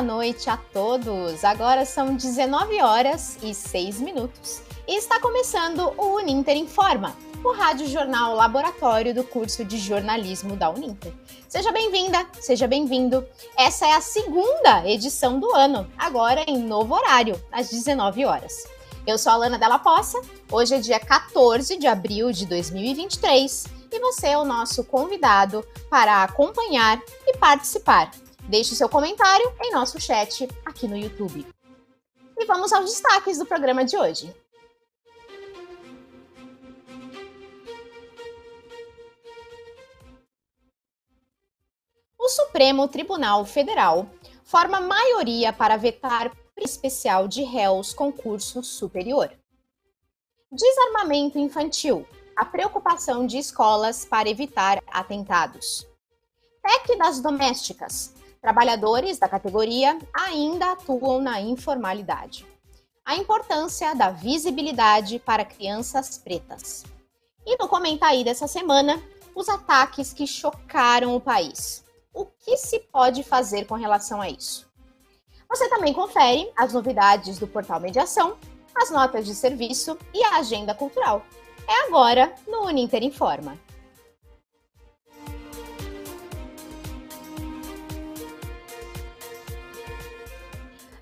Boa noite a todos! Agora são 19 horas e 6 minutos e está começando o Uninter Informa, o rádio jornal laboratório do curso de jornalismo da Uninter. Seja bem-vinda, seja bem-vindo. Essa é a segunda edição do ano, agora em novo horário, às 19 horas. Eu sou a Lana Della Poça, hoje é dia 14 de abril de 2023 e você é o nosso convidado para acompanhar e participar Deixe seu comentário em nosso chat aqui no YouTube. E vamos aos destaques do programa de hoje. O Supremo Tribunal Federal forma maioria para vetar especial de réus concurso superior. Desarmamento infantil, a preocupação de escolas para evitar atentados. PEC das domésticas, Trabalhadores da categoria ainda atuam na informalidade. A importância da visibilidade para crianças pretas. E no comentário dessa semana, os ataques que chocaram o país. O que se pode fazer com relação a isso? Você também confere as novidades do portal Mediação, as notas de serviço e a agenda cultural. É agora no Uninter Informa.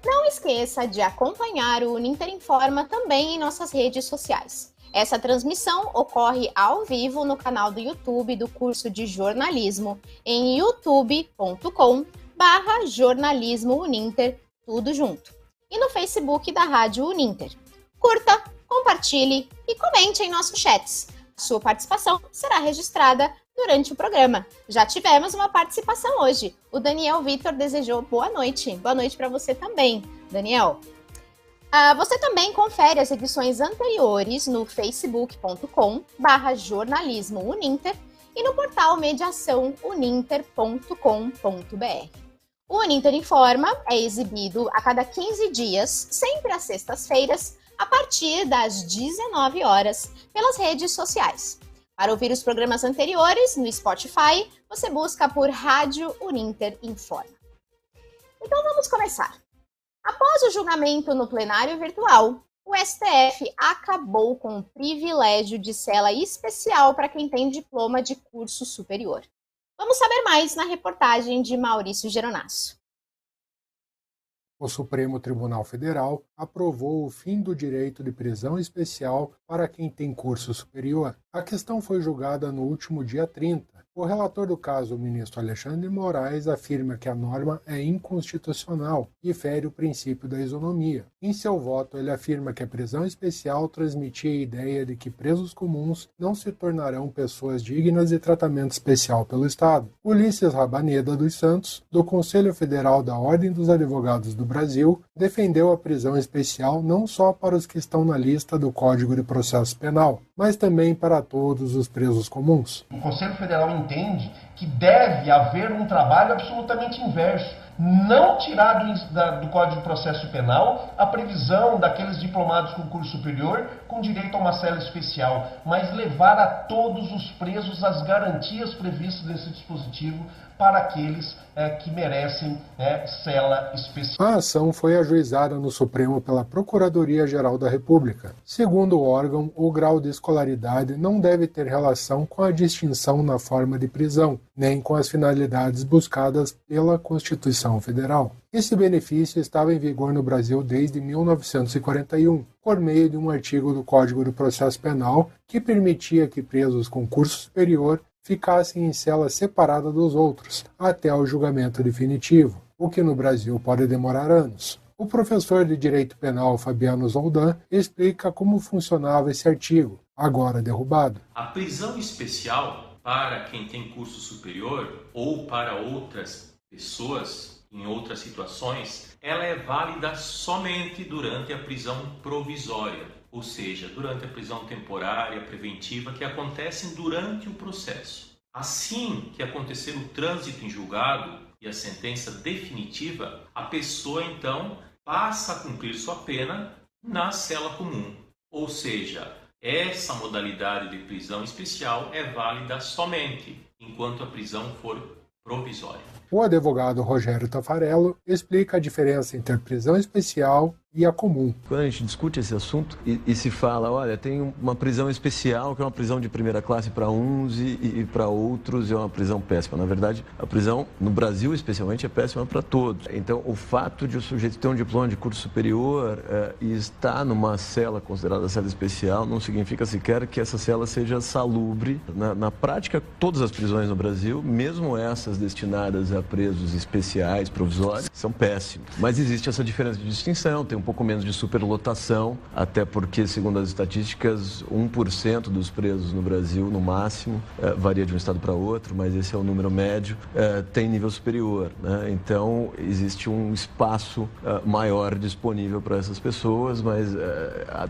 Não esqueça de acompanhar o Uninter Informa também em nossas redes sociais. Essa transmissão ocorre ao vivo no canal do YouTube do curso de jornalismo em youtube.com barra jornalismo Uninter, tudo junto. E no Facebook da Rádio Uninter. Curta, compartilhe e comente em nossos chats. Sua participação será registrada durante o programa. Já tivemos uma participação hoje. O Daniel Vitor desejou boa noite. Boa noite para você também, Daniel. Uh, você também confere as edições anteriores no facebook.com barra jornalismo uninter e no portal mediaçãouninter.com.br. O Uninter Informa é exibido a cada 15 dias, sempre às sextas-feiras, a partir das 19 horas, pelas redes sociais. Para ouvir os programas anteriores no Spotify, você busca por Rádio Uninter Informa. Então vamos começar. Após o julgamento no plenário virtual, o STF acabou com o privilégio de cela especial para quem tem diploma de curso superior. Vamos saber mais na reportagem de Maurício Geronasso o Supremo Tribunal Federal aprovou o fim do direito de prisão especial para quem tem curso superior. A questão foi julgada no último dia 30 o relator do caso, o ministro Alexandre de Moraes, afirma que a norma é inconstitucional e fere o princípio da isonomia. Em seu voto, ele afirma que a prisão especial transmitia a ideia de que presos comuns não se tornarão pessoas dignas de tratamento especial pelo Estado. Ulisses Rabaneda dos Santos, do Conselho Federal da Ordem dos Advogados do Brasil, defendeu a prisão especial não só para os que estão na lista do Código de Processo Penal, mas também para todos os presos comuns. O Conselho Federal entende que deve haver um trabalho absolutamente inverso. Não tirar do, da, do Código de Processo Penal a previsão daqueles diplomados com curso superior com direito a uma cela especial, mas levar a todos os presos as garantias previstas nesse dispositivo para aqueles é, que merecem é, cela especial. A ação foi ajuizada no Supremo pela Procuradoria-Geral da República. Segundo o órgão, o grau de escolaridade não deve ter relação com a distinção na forma de prisão, nem com as finalidades buscadas pela Constituição Federal. Esse benefício estava em vigor no Brasil desde 1941, por meio de um artigo do Código do Processo Penal que permitia que presos com curso superior ficassem em cela separada dos outros, até o julgamento definitivo, o que no Brasil pode demorar anos. O professor de Direito Penal Fabiano Zoldan explica como funcionava esse artigo, agora derrubado. A prisão especial para quem tem curso superior ou para outras pessoas em outras situações, ela é válida somente durante a prisão provisória ou seja, durante a prisão temporária preventiva que acontecem durante o processo. Assim que acontecer o trânsito em julgado e a sentença definitiva, a pessoa então passa a cumprir sua pena na cela comum. Ou seja, essa modalidade de prisão especial é válida somente enquanto a prisão for provisória. O advogado Rogério Tafarello explica a diferença entre a prisão especial e a comum. Quando a gente discute esse assunto e, e, se fala, olha, tem uma prisão especial que é uma prisão de primeira classe para uns e, e para outros é uma prisão péssima. Na verdade, a prisão no Brasil especialmente é péssima para todos. Então, o fato de o sujeito ter um diploma de curso superior é, e estar numa cela considerada cela especial não significa sequer que essa cela seja salubre. Na, na prática, todas as prisões no Brasil, mesmo essas destinadas a presos especiais, provisórios, são péssimas. Mas existe essa diferença de distinção. Tem um pouco menos de superlotação, até porque, segundo as estatísticas, 1% dos presos no Brasil, no máximo, é, varia de um estado para outro, mas esse é o número médio, é, tem nível superior. Né? Então, existe um espaço é, maior disponível para essas pessoas, mas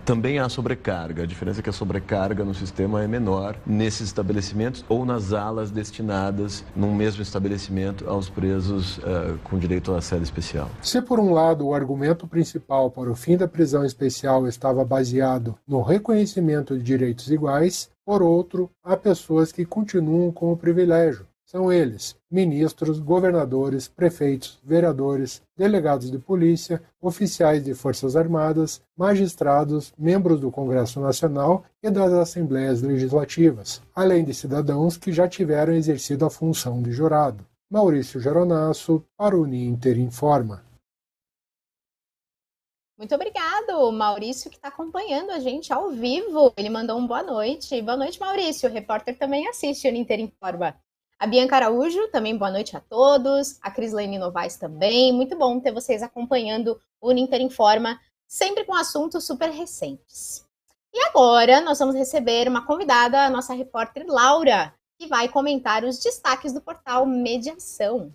também há sobrecarga. A diferença é que a sobrecarga no sistema é menor nesses estabelecimentos ou nas alas destinadas, num mesmo estabelecimento, aos presos com direito à sede especial. Se, por um lado, o argumento principal principal para o fim da prisão especial estava baseado no reconhecimento de direitos iguais, por outro, há pessoas que continuam com o privilégio. São eles: ministros, governadores, prefeitos, vereadores, delegados de polícia, oficiais de Forças Armadas, magistrados, membros do Congresso Nacional e das Assembleias Legislativas, além de cidadãos que já tiveram exercido a função de jurado. Maurício Geronasso, para o Uninter Informa. Muito obrigado, Maurício, que está acompanhando a gente ao vivo. Ele mandou um boa noite. Boa noite, Maurício. O repórter também assiste o Ninter Informa. A Bianca Araújo, também boa noite a todos. A Crislane Novaes também. Muito bom ter vocês acompanhando o Ninter Informa, sempre com assuntos super recentes. E agora nós vamos receber uma convidada, a nossa repórter Laura, que vai comentar os destaques do portal Mediação.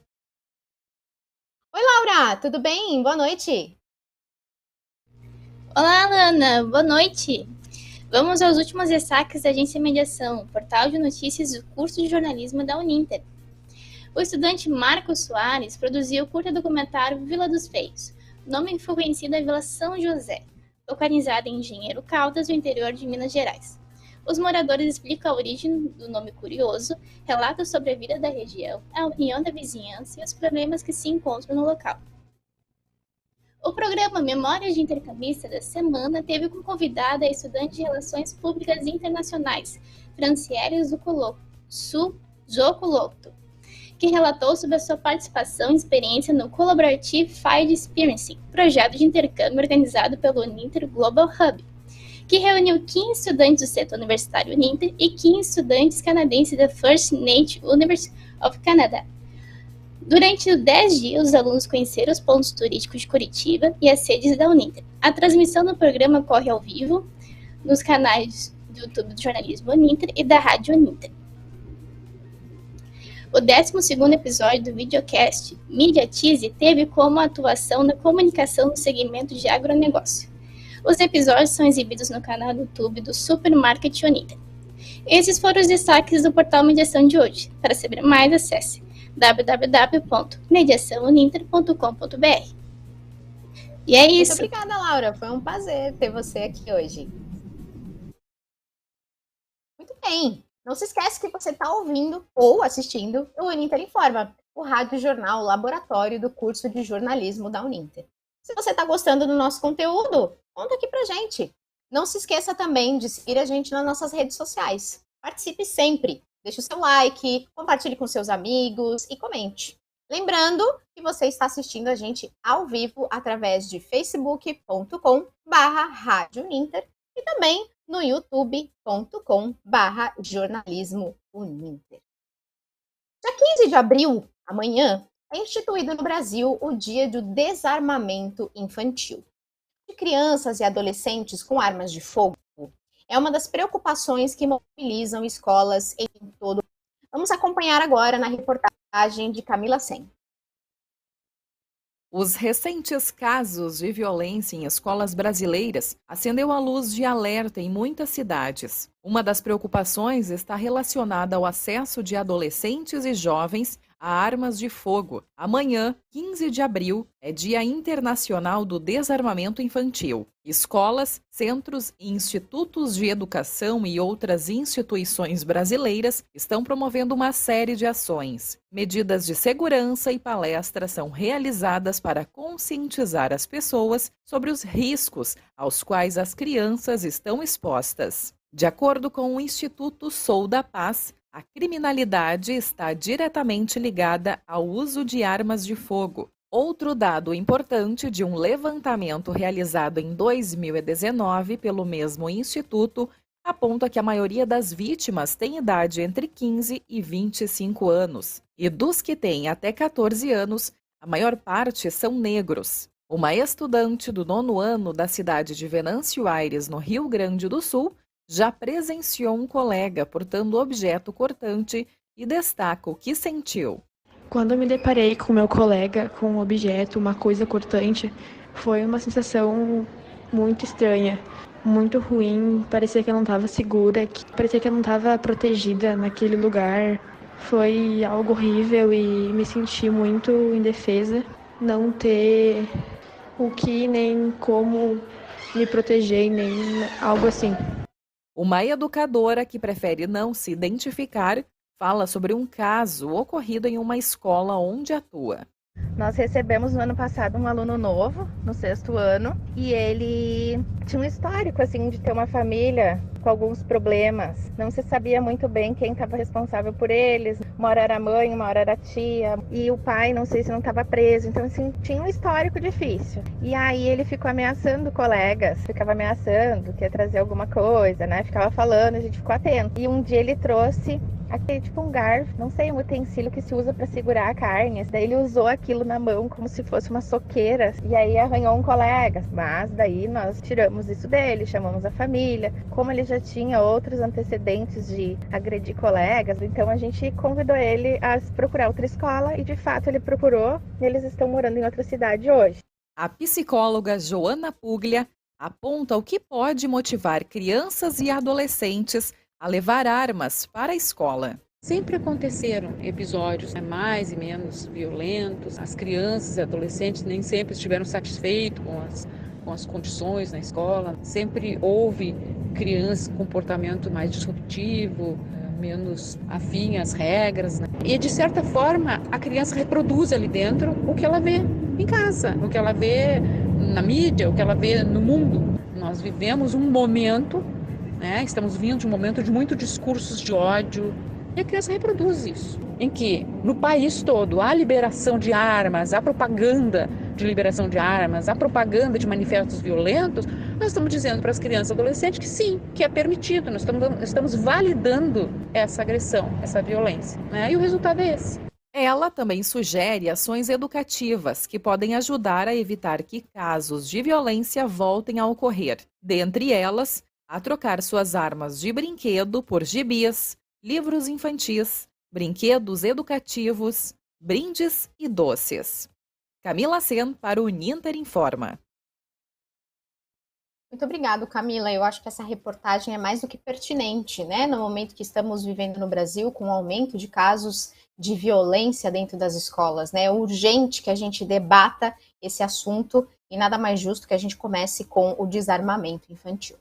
Oi, Laura, tudo bem? Boa noite. Olá, Lana, boa noite. Vamos aos últimos destaques da Agência Mediação, portal de notícias do curso de jornalismo da Uninter. O estudante Marcos Soares produziu o curta documentário Vila dos Feios. Nome foi conhecido da Vila São José, localizada em Engenheiro Caldas, no interior de Minas Gerais. Os moradores explicam a origem do nome curioso, relatam sobre a vida da região, a união da vizinhança e os problemas que se encontram no local. O programa Memórias de Intercambista da Semana teve como convidada a estudante de Relações Públicas Internacionais, Franciele Zucoloto, que relatou sobre a sua participação e experiência no Collaborative Field Experiencing, projeto de intercâmbio organizado pelo Uninter Global Hub, que reuniu 15 estudantes do setor universitário Uninter e 15 estudantes canadenses da First Nations University of Canada, Durante 10 dias, os alunos conheceram os pontos turísticos de Curitiba e as sedes da Uninter. A transmissão do programa ocorre ao vivo nos canais do YouTube do Jornalismo Uninter e da Rádio Uninter. O 12 episódio do videocast Mediatize teve como atuação na comunicação no segmento de agronegócio. Os episódios são exibidos no canal do YouTube do Supermarket Uninter. Esses foram os destaques do portal Mediação de hoje. Para saber mais, acesse www.mediaçãouninter.com.br. E é isso. Muito obrigada, Laura. Foi um prazer ter você aqui hoje. Muito bem. Não se esquece que você está ouvindo ou assistindo o Uninter Informa, o rádio jornal laboratório do curso de jornalismo da Uninter. Se você está gostando do nosso conteúdo, conta aqui pra gente. Não se esqueça também de seguir a gente nas nossas redes sociais. Participe sempre. Deixe o seu like, compartilhe com seus amigos e comente. Lembrando que você está assistindo a gente ao vivo através de facebook.com barra e também no youtube.com barra jornalismo Uninter. Dia 15 de abril, amanhã, é instituído no Brasil o Dia do Desarmamento Infantil. De crianças e adolescentes com armas de fogo é uma das preocupações que mobilizam escolas em todo. Vamos acompanhar agora na reportagem de Camila Sen. Os recentes casos de violência em escolas brasileiras acendeu a luz de alerta em muitas cidades. Uma das preocupações está relacionada ao acesso de adolescentes e jovens a armas de fogo. Amanhã, 15 de abril, é Dia Internacional do Desarmamento Infantil. Escolas, centros e institutos de educação e outras instituições brasileiras estão promovendo uma série de ações. Medidas de segurança e palestras são realizadas para conscientizar as pessoas sobre os riscos aos quais as crianças estão expostas. De acordo com o Instituto Sou da Paz, a criminalidade está diretamente ligada ao uso de armas de fogo. Outro dado importante de um levantamento realizado em 2019 pelo mesmo instituto aponta que a maioria das vítimas tem idade entre 15 e 25 anos. E dos que têm até 14 anos, a maior parte são negros. Uma estudante do nono ano da cidade de Venâncio Aires, no Rio Grande do Sul, já presenciou um colega portando objeto cortante e destaca o que sentiu. Quando me deparei com meu colega com um objeto, uma coisa cortante, foi uma sensação muito estranha, muito ruim. Parecia que eu não estava segura, parecia que eu não estava protegida naquele lugar. Foi algo horrível e me senti muito indefesa. Não ter o que nem como me proteger, nem algo assim. Uma educadora que prefere não se identificar fala sobre um caso ocorrido em uma escola onde atua. Nós recebemos no ano passado um aluno novo, no sexto ano, e ele tinha um histórico assim de ter uma família com alguns problemas. Não se sabia muito bem quem estava responsável por eles. Uma hora era a mãe, uma hora era a tia, e o pai, não sei se não estava preso. Então assim, tinha um histórico difícil. E aí ele ficou ameaçando colegas, ficava ameaçando que ia trazer alguma coisa, né? Ficava falando, a gente ficou atento. E um dia ele trouxe aquele tipo um garfo, não sei, um utensílio que se usa para segurar a carne. Daí ele usou aquilo na mão como se fosse uma soqueira e aí arranhou um colega. Mas daí nós tiramos isso dele, chamamos a família. Como ele já tinha outros antecedentes de agredir colegas, então a gente convidou ele a procurar outra escola e de fato ele procurou. E eles estão morando em outra cidade hoje. A psicóloga Joana Puglia aponta o que pode motivar crianças e adolescentes a levar armas para a escola. Sempre aconteceram episódios né, mais e menos violentos. As crianças e adolescentes nem sempre estiveram satisfeitos com as, com as condições na escola. Sempre houve crianças com comportamento mais disruptivo, menos afim às regras. Né? E de certa forma, a criança reproduz ali dentro o que ela vê em casa, o que ela vê na mídia, o que ela vê no mundo. Nós vivemos um momento né? Estamos vindo de um momento de muito discursos de ódio e a criança reproduz isso. Em que no país todo há liberação de armas, há propaganda de liberação de armas, há propaganda de manifestos violentos, nós estamos dizendo para as crianças e adolescentes que sim, que é permitido, nós estamos, estamos validando essa agressão, essa violência. Né? E o resultado é esse. Ela também sugere ações educativas que podem ajudar a evitar que casos de violência voltem a ocorrer. Dentre elas, a trocar suas armas de brinquedo por gibis, livros infantis, brinquedos educativos, brindes e doces. Camila Sen para o Ninter Informa. Muito obrigado, Camila. Eu acho que essa reportagem é mais do que pertinente, né? No momento que estamos vivendo no Brasil, com o aumento de casos de violência dentro das escolas, né? É urgente que a gente debata esse assunto e nada mais justo que a gente comece com o desarmamento infantil.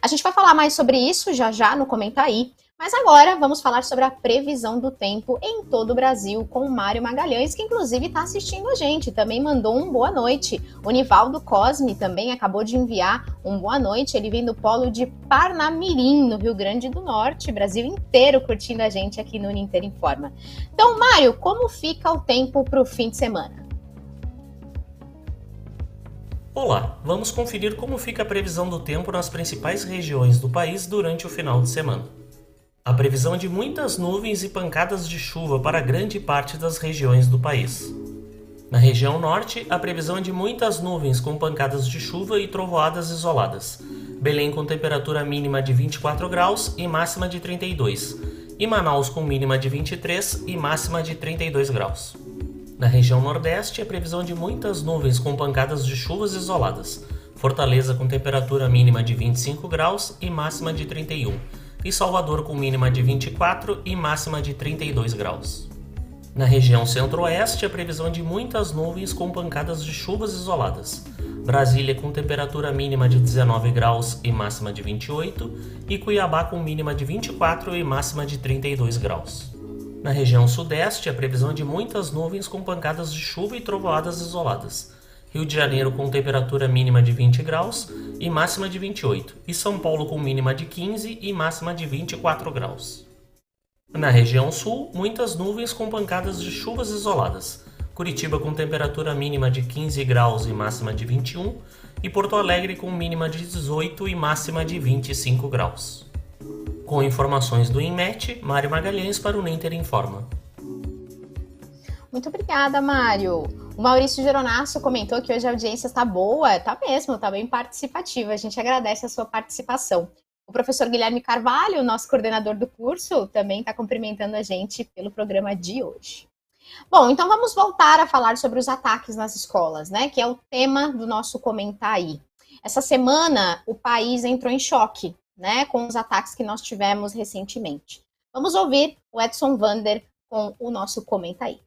A gente vai falar mais sobre isso já já no Comenta Aí, mas agora vamos falar sobre a previsão do tempo em todo o Brasil com o Mário Magalhães, que inclusive está assistindo a gente, também mandou um boa noite. O Nivaldo Cosme também acabou de enviar um boa noite, ele vem do polo de Parnamirim, no Rio Grande do Norte, Brasil inteiro curtindo a gente aqui no Ninter Informa. Então, Mário, como fica o tempo para o fim de semana? Olá, vamos conferir como fica a previsão do tempo nas principais regiões do país durante o final de semana. A previsão é de muitas nuvens e pancadas de chuva para grande parte das regiões do país. Na região norte, a previsão é de muitas nuvens com pancadas de chuva e trovoadas isoladas. Belém com temperatura mínima de 24 graus e máxima de 32, e Manaus com mínima de 23 e máxima de 32 graus. Na região Nordeste, a previsão de muitas nuvens com pancadas de chuvas isoladas. Fortaleza com temperatura mínima de 25 graus e máxima de 31. E Salvador com mínima de 24 e máxima de 32 graus. Na região centro-oeste, a previsão é de muitas nuvens com pancadas de chuvas isoladas. Brasília com temperatura mínima de 19 graus e máxima de 28, e Cuiabá com mínima de 24 e máxima de 32 graus. Na região sudeste, a previsão é de muitas nuvens com pancadas de chuva e trovoadas isoladas. Rio de Janeiro com temperatura mínima de 20 graus e máxima de 28, e São Paulo com mínima de 15 e máxima de 24 graus. Na região sul, muitas nuvens com pancadas de chuvas isoladas. Curitiba com temperatura mínima de 15 graus e máxima de 21, e Porto Alegre com mínima de 18 e máxima de 25 graus. Com informações do INMET, Mário Magalhães para o Ninter Informa. Muito obrigada, Mário. O Maurício Geronasso comentou que hoje a audiência está boa, está mesmo, está bem participativa. A gente agradece a sua participação. O professor Guilherme Carvalho, nosso coordenador do curso, também está cumprimentando a gente pelo programa de hoje. Bom, então vamos voltar a falar sobre os ataques nas escolas, né? Que é o tema do nosso comentar aí. Essa semana o país entrou em choque, né? Com os ataques que nós tivemos recentemente. Vamos ouvir o Edson Vander com o nosso comentar aí.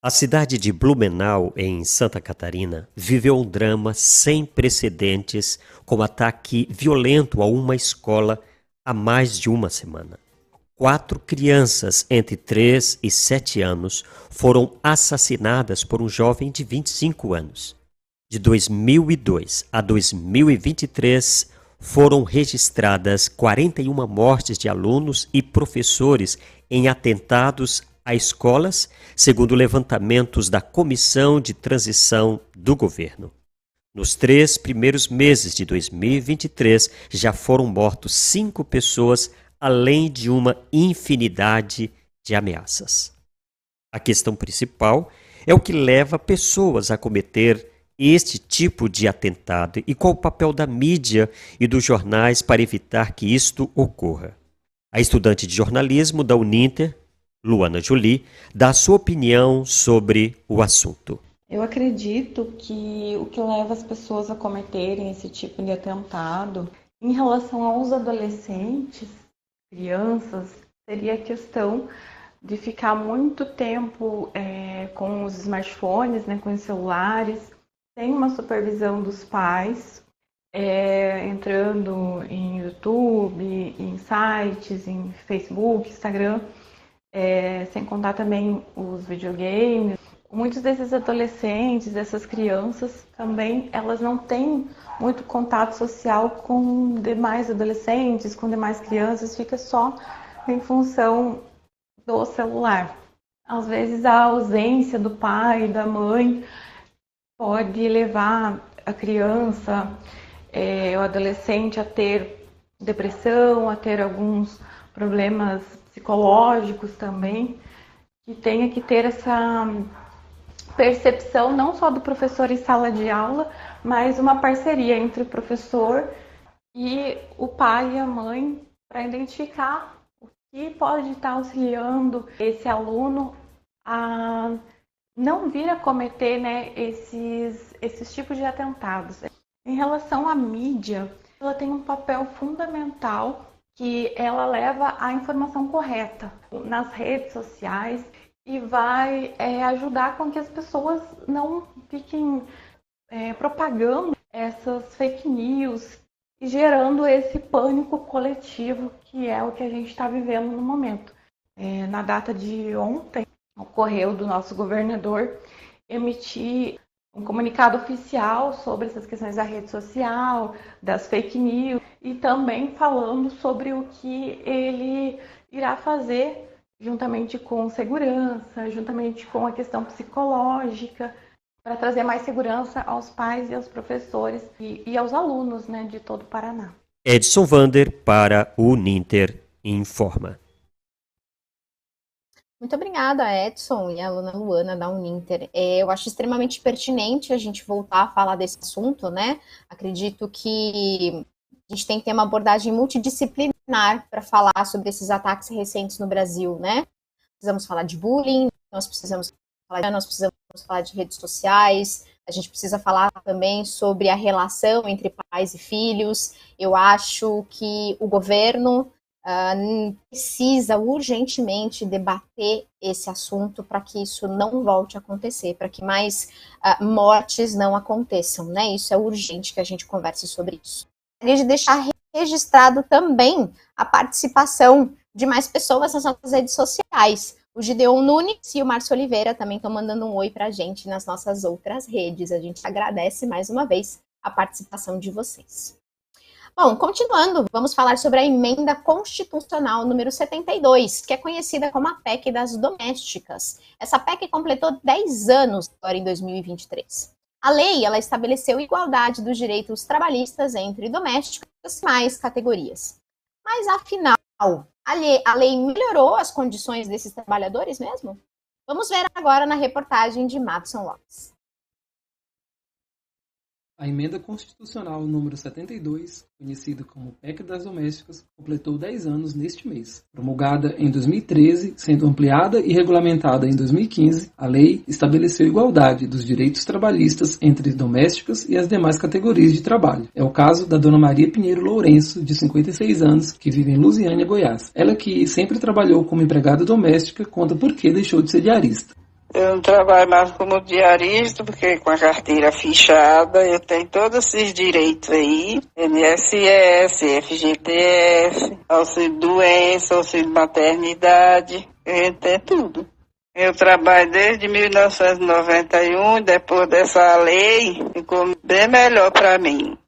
A cidade de Blumenau, em Santa Catarina, viveu um drama sem precedentes com ataque violento a uma escola há mais de uma semana. Quatro crianças entre 3 e 7 anos foram assassinadas por um jovem de 25 anos. De 2002 a 2023, foram registradas 41 mortes de alunos e professores em atentados a escolas, segundo levantamentos da Comissão de Transição do Governo. Nos três primeiros meses de 2023, já foram mortos cinco pessoas, além de uma infinidade de ameaças. A questão principal é o que leva pessoas a cometer este tipo de atentado e qual o papel da mídia e dos jornais para evitar que isto ocorra. A estudante de jornalismo da Uninter, Luana Jolie, dá sua opinião sobre o assunto. Eu acredito que o que leva as pessoas a cometerem esse tipo de atentado em relação aos adolescentes, crianças, seria a questão de ficar muito tempo é, com os smartphones, né, com os celulares, sem uma supervisão dos pais, é, entrando em YouTube, em sites, em Facebook, Instagram é, sem contar também os videogames. Muitos desses adolescentes, dessas crianças, também elas não têm muito contato social com demais adolescentes, com demais crianças, fica só em função do celular. Às vezes a ausência do pai, da mãe, pode levar a criança, é, adolescente a ter depressão, a ter alguns problemas psicológicos também, que tenha que ter essa percepção não só do professor em sala de aula, mas uma parceria entre o professor e o pai e a mãe para identificar o que pode estar auxiliando esse aluno a não vir a cometer né, esses, esses tipos de atentados. Em relação à mídia, ela tem um papel fundamental que ela leva a informação correta nas redes sociais e vai é, ajudar com que as pessoas não fiquem é, propagando essas fake news e gerando esse pânico coletivo que é o que a gente está vivendo no momento. É, na data de ontem, ocorreu do nosso governador emitir um comunicado oficial sobre essas questões da rede social, das fake news e também falando sobre o que ele irá fazer juntamente com segurança, juntamente com a questão psicológica, para trazer mais segurança aos pais e aos professores e, e aos alunos né, de todo o Paraná. Edson Vander para o Ninter Informa. Muito obrigada, Edson e a aluna Luana da Uninter. É, eu acho extremamente pertinente a gente voltar a falar desse assunto, né? Acredito que a gente tem que ter uma abordagem multidisciplinar para falar sobre esses ataques recentes no Brasil, né? Precisamos falar de bullying, nós precisamos falar, nós precisamos falar de redes sociais, a gente precisa falar também sobre a relação entre pais e filhos. Eu acho que o governo uh, precisa urgentemente debater esse assunto para que isso não volte a acontecer, para que mais uh, mortes não aconteçam, né? Isso é urgente que a gente converse sobre isso. Queria deixar registrado também a participação de mais pessoas nas nossas redes sociais. O Gideon Nunes e o Márcio Oliveira também estão mandando um oi para a gente nas nossas outras redes. A gente agradece mais uma vez a participação de vocês. Bom, continuando, vamos falar sobre a emenda constitucional número 72, que é conhecida como a PEC das domésticas. Essa PEC completou 10 anos agora em 2023. A lei ela estabeleceu igualdade dos direitos trabalhistas entre domésticos e mais categorias. Mas afinal, a lei, a lei melhorou as condições desses trabalhadores mesmo? Vamos ver agora na reportagem de Madison Lopes. A emenda constitucional número 72, conhecida como PEC das Domésticas, completou 10 anos neste mês. Promulgada em 2013, sendo ampliada e regulamentada em 2015, a lei estabeleceu igualdade dos direitos trabalhistas entre domésticas e as demais categorias de trabalho. É o caso da dona Maria Pinheiro Lourenço, de 56 anos, que vive em Lusiânia, Goiás. Ela que sempre trabalhou como empregada doméstica, conta por que deixou de ser diarista. Eu não trabalho mais como diarista, porque com a carteira fichada eu tenho todos esses direitos aí, NSS, FGTS, auxílio doença, auxílio maternidade, gente tem tudo. Eu trabalho desde 1991, depois dessa lei, ficou bem melhor para mim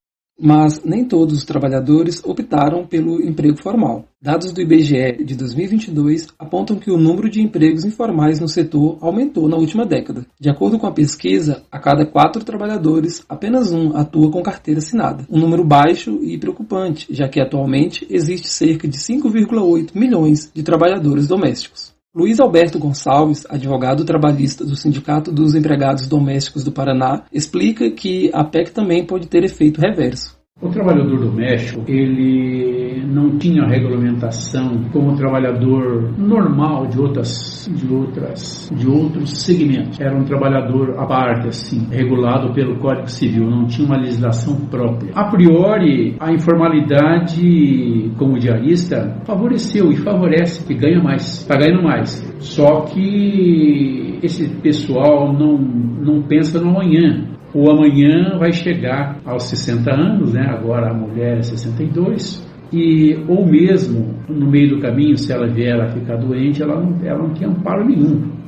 mas nem todos os trabalhadores optaram pelo emprego formal. Dados do IBGE de 2022 apontam que o número de empregos informais no setor aumentou na última década. De acordo com a pesquisa, a cada quatro trabalhadores, apenas um atua com carteira assinada. Um número baixo e preocupante, já que atualmente existe cerca de 5,8 milhões de trabalhadores domésticos. Luiz Alberto Gonçalves, advogado trabalhista do Sindicato dos Empregados Domésticos do Paraná, explica que a PEC também pode ter efeito reverso. O trabalhador doméstico, ele não tinha regulamentação como o trabalhador normal de outras, de outras, de outros segmentos. Era um trabalhador à parte, assim, regulado pelo Código Civil, não tinha uma legislação própria. A priori, a informalidade como diarista favoreceu e favorece que ganha mais, está ganhando mais. Só que esse pessoal não, não pensa no amanhã o amanhã vai chegar aos 60 anos, né? agora a mulher é 62, e ou mesmo no meio do caminho, se ela vier a ficar doente, ela não, ela não tem amparo nenhum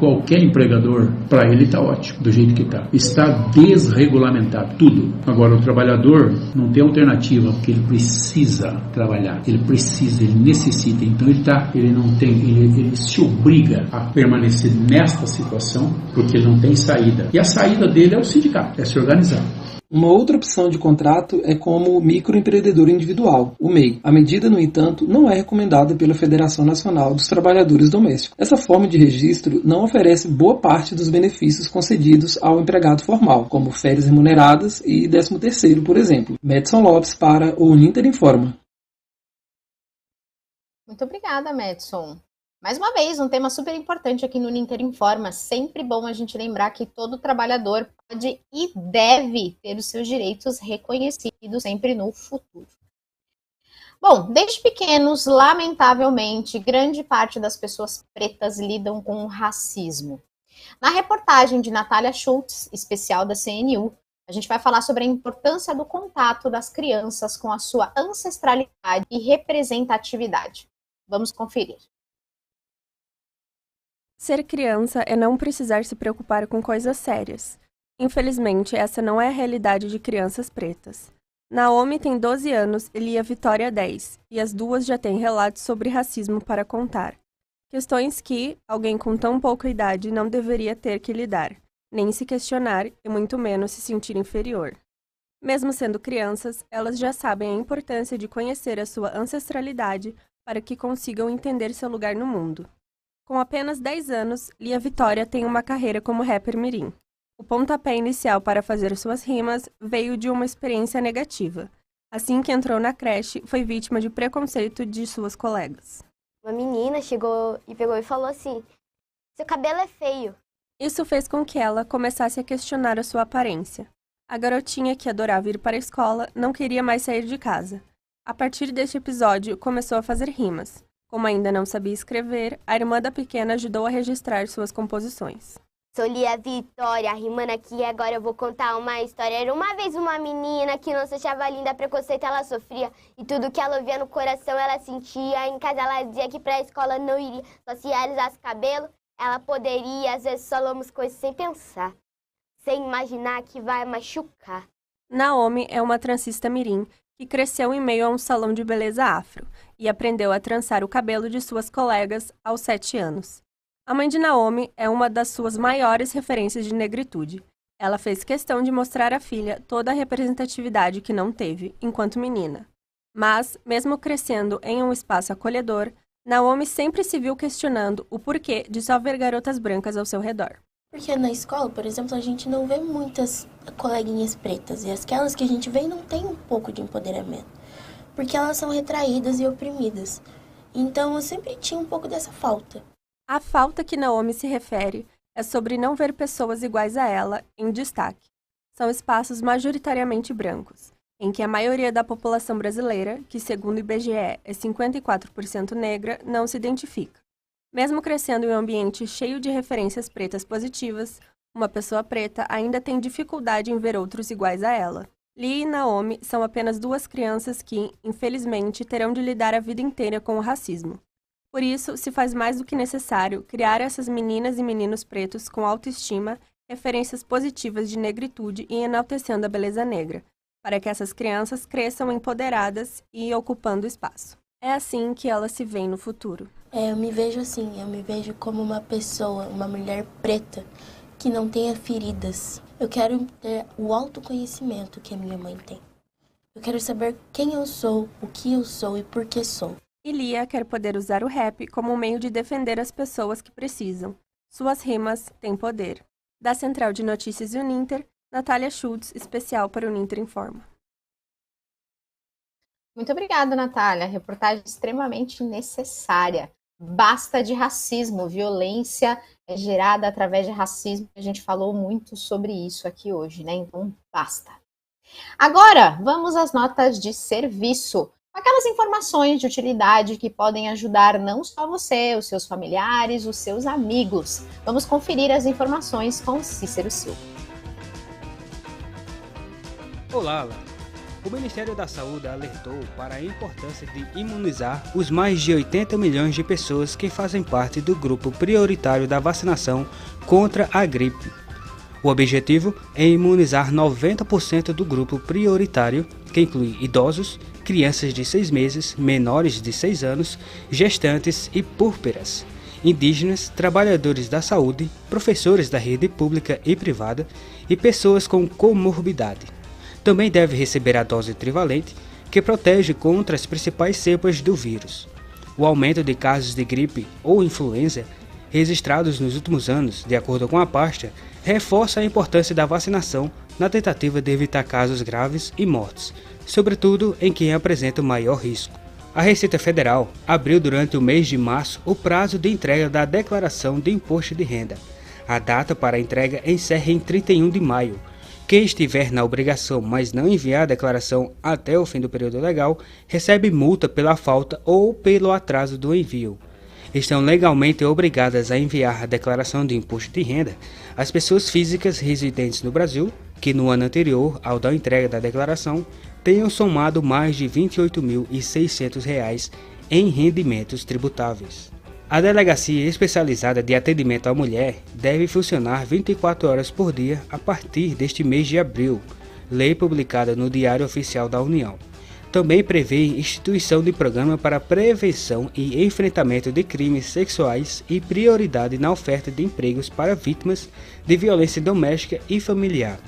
qualquer empregador, para ele está ótimo, do jeito que está. Está desregulamentado, tudo. Agora, o trabalhador não tem alternativa, porque ele precisa trabalhar, ele precisa, ele necessita. Então, ele, tá, ele não tem, ele, ele se obriga a permanecer nesta situação, porque não tem saída. E a saída dele é o sindicato, é se organizar. Uma outra opção de contrato é como microempreendedor individual, o MEI. A medida, no entanto, não é recomendada pela Federação Nacional dos Trabalhadores Domésticos. Essa forma de registro não oferece boa parte dos benefícios concedidos ao empregado formal, como férias remuneradas e 13º, por exemplo. Madison Lopes para o Uninter Informa. Muito obrigada, Madison. Mais uma vez, um tema super importante aqui no Ninter Informa. Sempre bom a gente lembrar que todo trabalhador pode e deve ter os seus direitos reconhecidos sempre no futuro. Bom, desde pequenos, lamentavelmente, grande parte das pessoas pretas lidam com racismo. Na reportagem de Natália Schultz, especial da CNU, a gente vai falar sobre a importância do contato das crianças com a sua ancestralidade e representatividade. Vamos conferir. Ser criança é não precisar se preocupar com coisas sérias. Infelizmente, essa não é a realidade de crianças pretas. Naomi tem 12 anos e Lia Vitória 10, e as duas já têm relatos sobre racismo para contar. Questões que alguém com tão pouca idade não deveria ter que lidar, nem se questionar e muito menos se sentir inferior. Mesmo sendo crianças, elas já sabem a importância de conhecer a sua ancestralidade para que consigam entender seu lugar no mundo. Com apenas 10 anos, Lia Vitória tem uma carreira como rapper mirim. O pontapé inicial para fazer suas rimas veio de uma experiência negativa. Assim que entrou na creche, foi vítima de preconceito de suas colegas. Uma menina chegou e pegou e falou assim: Seu cabelo é feio. Isso fez com que ela começasse a questionar a sua aparência. A garotinha que adorava ir para a escola não queria mais sair de casa. A partir deste episódio, começou a fazer rimas. Como ainda não sabia escrever, a irmã da pequena ajudou a registrar suas composições. Sou Lia Vitória, rimando aqui agora eu vou contar uma história. Era uma vez uma menina que não se achava linda, preconceito ela sofria. E tudo que ela ouvia no coração ela sentia. Em casa ela dizia que pra escola não iria. Só se alisasse cabelo, ela poderia. Às vezes falamos coisas sem pensar, sem imaginar que vai machucar. Naomi é uma transista mirim que cresceu em meio a um salão de beleza afro e aprendeu a trançar o cabelo de suas colegas aos sete anos. A mãe de Naomi é uma das suas maiores referências de negritude. Ela fez questão de mostrar à filha toda a representatividade que não teve enquanto menina. Mas, mesmo crescendo em um espaço acolhedor, Naomi sempre se viu questionando o porquê de só ver garotas brancas ao seu redor. Porque na escola, por exemplo, a gente não vê muitas coleguinhas pretas e aquelas que a gente vê não tem um pouco de empoderamento, porque elas são retraídas e oprimidas. Então eu sempre tinha um pouco dessa falta. A falta que Naomi se refere é sobre não ver pessoas iguais a ela em destaque. São espaços majoritariamente brancos, em que a maioria da população brasileira, que segundo o IBGE é 54% negra, não se identifica. Mesmo crescendo em um ambiente cheio de referências pretas positivas, uma pessoa preta ainda tem dificuldade em ver outros iguais a ela. Lee e Naomi são apenas duas crianças que, infelizmente, terão de lidar a vida inteira com o racismo. Por isso, se faz mais do que necessário criar essas meninas e meninos pretos com autoestima, referências positivas de negritude e enaltecendo a beleza negra, para que essas crianças cresçam empoderadas e ocupando espaço. É assim que elas se veem no futuro. É, eu me vejo assim, eu me vejo como uma pessoa, uma mulher preta que não tenha feridas. Eu quero ter o autoconhecimento que a minha mãe tem. Eu quero saber quem eu sou, o que eu sou e por que sou. E Lia quer poder usar o rap como um meio de defender as pessoas que precisam. Suas rimas têm poder. Da Central de Notícias Uninter, Natália Schultz, especial para o Uninter Informa. Muito obrigada, Natália. Reportagem extremamente necessária. Basta de racismo, violência é gerada através de racismo. A gente falou muito sobre isso aqui hoje, né? Então, basta. Agora, vamos às notas de serviço aquelas informações de utilidade que podem ajudar não só você, os seus familiares, os seus amigos. Vamos conferir as informações com Cícero Silva. Olá, Alan. O Ministério da Saúde alertou para a importância de imunizar os mais de 80 milhões de pessoas que fazem parte do grupo prioritário da vacinação contra a gripe. O objetivo é imunizar 90% do grupo prioritário, que inclui idosos, crianças de 6 meses, menores de 6 anos, gestantes e púrpuras, indígenas, trabalhadores da saúde, professores da rede pública e privada e pessoas com comorbidade. Também deve receber a dose trivalente, que protege contra as principais cepas do vírus. O aumento de casos de gripe ou influenza registrados nos últimos anos, de acordo com a pasta, reforça a importância da vacinação na tentativa de evitar casos graves e mortes, sobretudo em quem apresenta o maior risco. A Receita Federal abriu durante o mês de março o prazo de entrega da declaração de imposto de renda. A data para a entrega encerra em 31 de maio. Quem estiver na obrigação, mas não enviar a declaração até o fim do período legal, recebe multa pela falta ou pelo atraso do envio. Estão legalmente obrigadas a enviar a declaração de imposto de renda as pessoas físicas residentes no Brasil que no ano anterior ao da entrega da declaração tenham somado mais de R$ 28.600 em rendimentos tributáveis. A Delegacia Especializada de Atendimento à Mulher deve funcionar 24 horas por dia a partir deste mês de abril, lei publicada no Diário Oficial da União. Também prevê instituição de programa para prevenção e enfrentamento de crimes sexuais e prioridade na oferta de empregos para vítimas de violência doméstica e familiar.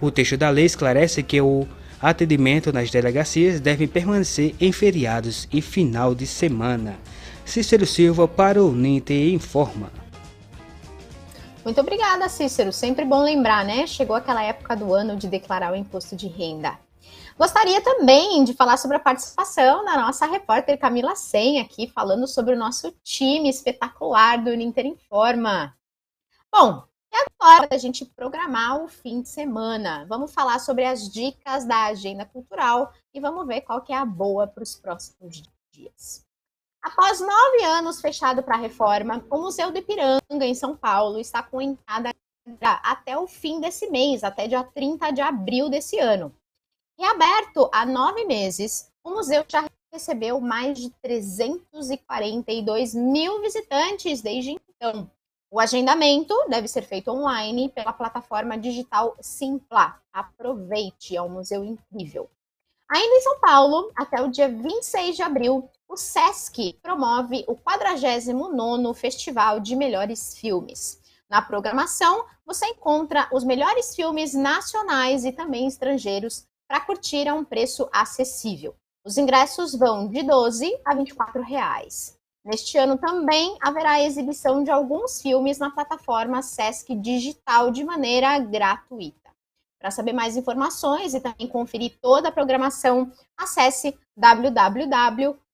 O texto da lei esclarece que o atendimento nas delegacias deve permanecer em feriados e final de semana. Cícero Silva para o Ninte Informa. Muito obrigada, Cícero. Sempre bom lembrar, né? Chegou aquela época do ano de declarar o imposto de renda. Gostaria também de falar sobre a participação da nossa repórter Camila Sen aqui, falando sobre o nosso time espetacular do Ninter Informa. Bom, E agora, a gente programar o fim de semana, vamos falar sobre as dicas da agenda cultural e vamos ver qual que é a boa para os próximos dias. Após nove anos fechado para reforma, o Museu do Ipiranga, em São Paulo, está com entrada até o fim desse mês, até dia 30 de abril desse ano. Reaberto há nove meses, o museu já recebeu mais de 342 mil visitantes desde então. O agendamento deve ser feito online pela plataforma digital Simpla. Aproveite, é um museu incrível. Ainda em São Paulo, até o dia 26 de abril, o SESC promove o 49º Festival de Melhores Filmes. Na programação, você encontra os melhores filmes nacionais e também estrangeiros para curtir a um preço acessível. Os ingressos vão de 12 a 24 reais. Neste ano também haverá a exibição de alguns filmes na plataforma Sesc Digital de maneira gratuita. Para saber mais informações e também conferir toda a programação, acesse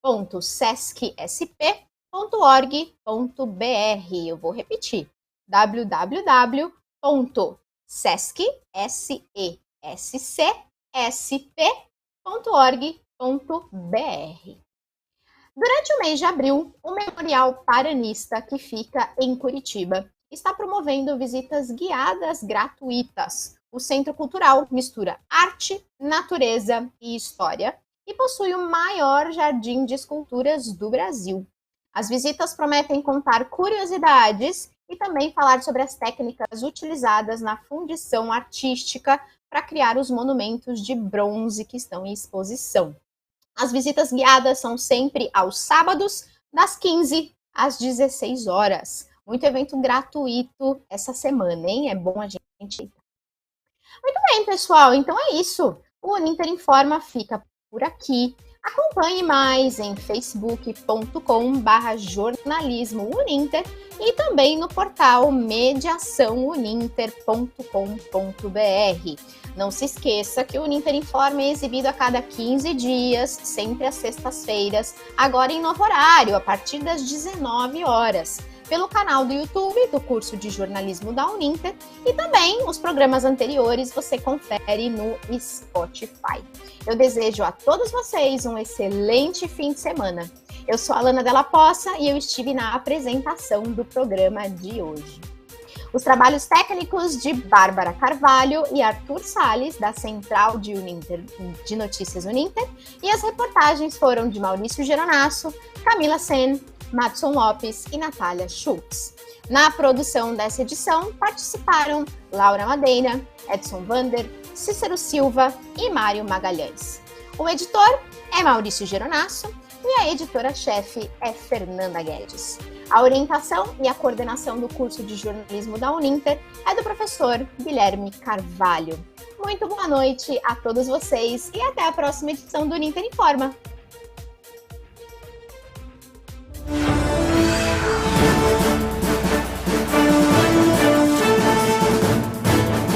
www.sescsp.org.br. Eu vou repetir: www.sescsp.org.br. Durante o mês de abril, o Memorial Paranista, que fica em Curitiba, está promovendo visitas guiadas gratuitas. O Centro Cultural mistura arte, natureza e história e possui o maior jardim de esculturas do Brasil. As visitas prometem contar curiosidades e também falar sobre as técnicas utilizadas na fundição artística para criar os monumentos de bronze que estão em exposição. As visitas guiadas são sempre aos sábados, das 15 às 16 horas. Muito evento gratuito essa semana, hein? É bom a gente. Muito bem, pessoal. Então é isso. O Uninter Informa fica por aqui. Acompanhe mais em facebook.com/barra jornalismo Uninter e também no portal mediaçãouninter.com.br. Não se esqueça que o Uninter Informa é exibido a cada 15 dias, sempre às sextas-feiras, agora em novo horário, a partir das 19 horas pelo canal do YouTube do curso de jornalismo da Uninter e também os programas anteriores você confere no Spotify. Eu desejo a todos vocês um excelente fim de semana. Eu sou a Lana Della Poça e eu estive na apresentação do programa de hoje. Os trabalhos técnicos de Bárbara Carvalho e Arthur Sales, da Central de, Uninter, de Notícias Uninter, e as reportagens foram de Maurício Geronasso, Camila Sen, Matson Lopes e Natália Schultz. Na produção dessa edição participaram Laura Madeira, Edson Vander, Cícero Silva e Mário Magalhães. O editor é Maurício Geronasso e a editora-chefe é Fernanda Guedes. A orientação e a coordenação do curso de jornalismo da Uninter é do professor Guilherme Carvalho. Muito boa noite a todos vocês e até a próxima edição do Uninter Informa. Podcast.